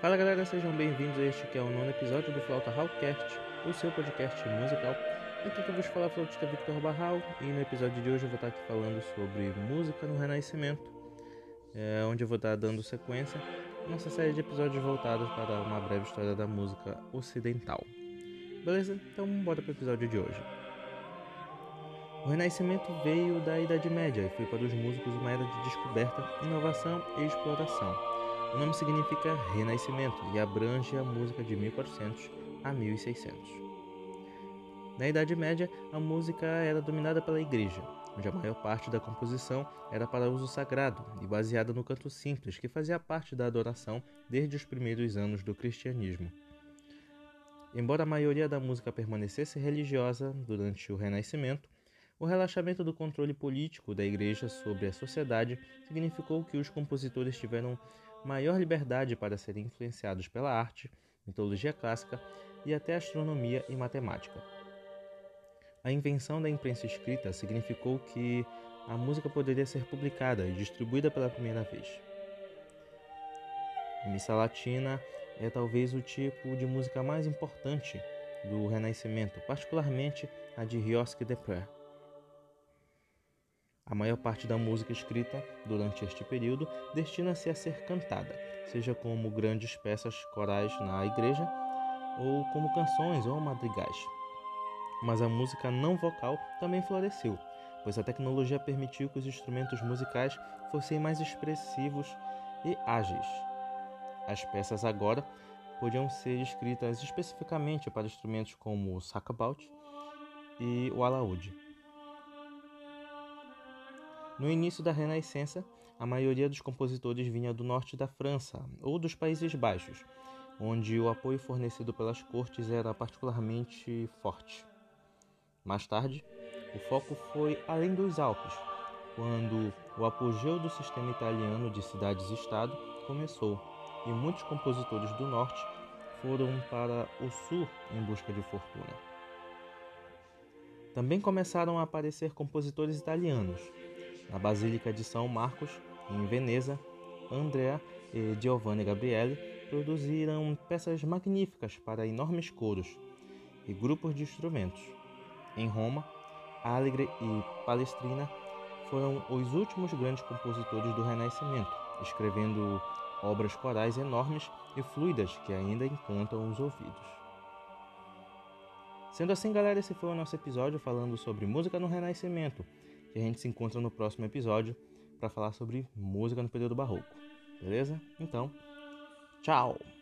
Fala galera, sejam bem-vindos a este que é o nono episódio do Flauta Hallcast, o seu podcast musical. Aqui que eu vou te falar a flautista Victor Barral e no episódio de hoje eu vou estar aqui falando sobre música no Renascimento, é, onde eu vou estar dando sequência a nossa série de episódios voltados para uma breve história da música ocidental. Beleza? Então bora para o episódio de hoje. O Renascimento veio da Idade Média e foi para os músicos uma era de descoberta, inovação e exploração. O nome significa renascimento e abrange a música de 1400 a 1600. Na Idade Média, a música era dominada pela igreja, onde a maior parte da composição era para uso sagrado e baseada no canto simples, que fazia parte da adoração desde os primeiros anos do cristianismo. Embora a maioria da música permanecesse religiosa durante o Renascimento, o relaxamento do controle político da Igreja sobre a sociedade significou que os compositores tiveram maior liberdade para serem influenciados pela arte, mitologia clássica e até astronomia e matemática. A invenção da imprensa escrita significou que a música poderia ser publicada e distribuída pela primeira vez. Missa latina é talvez o tipo de música mais importante do Renascimento, particularmente a de Riosque de Père. A maior parte da música escrita durante este período destina-se a ser cantada, seja como grandes peças corais na igreja ou como canções ou madrigais. Mas a música não vocal também floresceu, pois a tecnologia permitiu que os instrumentos musicais fossem mais expressivos e ágeis. As peças agora podiam ser escritas especificamente para instrumentos como o sacabaut e o alaúde. No início da Renascença, a maioria dos compositores vinha do norte da França ou dos Países Baixos, onde o apoio fornecido pelas cortes era particularmente forte. Mais tarde, o foco foi além dos Alpes, quando o apogeu do sistema italiano de cidades-estado começou e muitos compositores do norte foram para o sul em busca de fortuna. Também começaram a aparecer compositores italianos, na Basílica de São Marcos, em Veneza, Andrea e Giovanni Gabriele produziram peças magníficas para enormes coros e grupos de instrumentos. Em Roma, Alegre e Palestrina foram os últimos grandes compositores do Renascimento, escrevendo obras corais enormes e fluidas que ainda encantam os ouvidos. Sendo assim, galera, esse foi o nosso episódio falando sobre música no Renascimento e a gente se encontra no próximo episódio para falar sobre música no período barroco. Beleza? Então, tchau!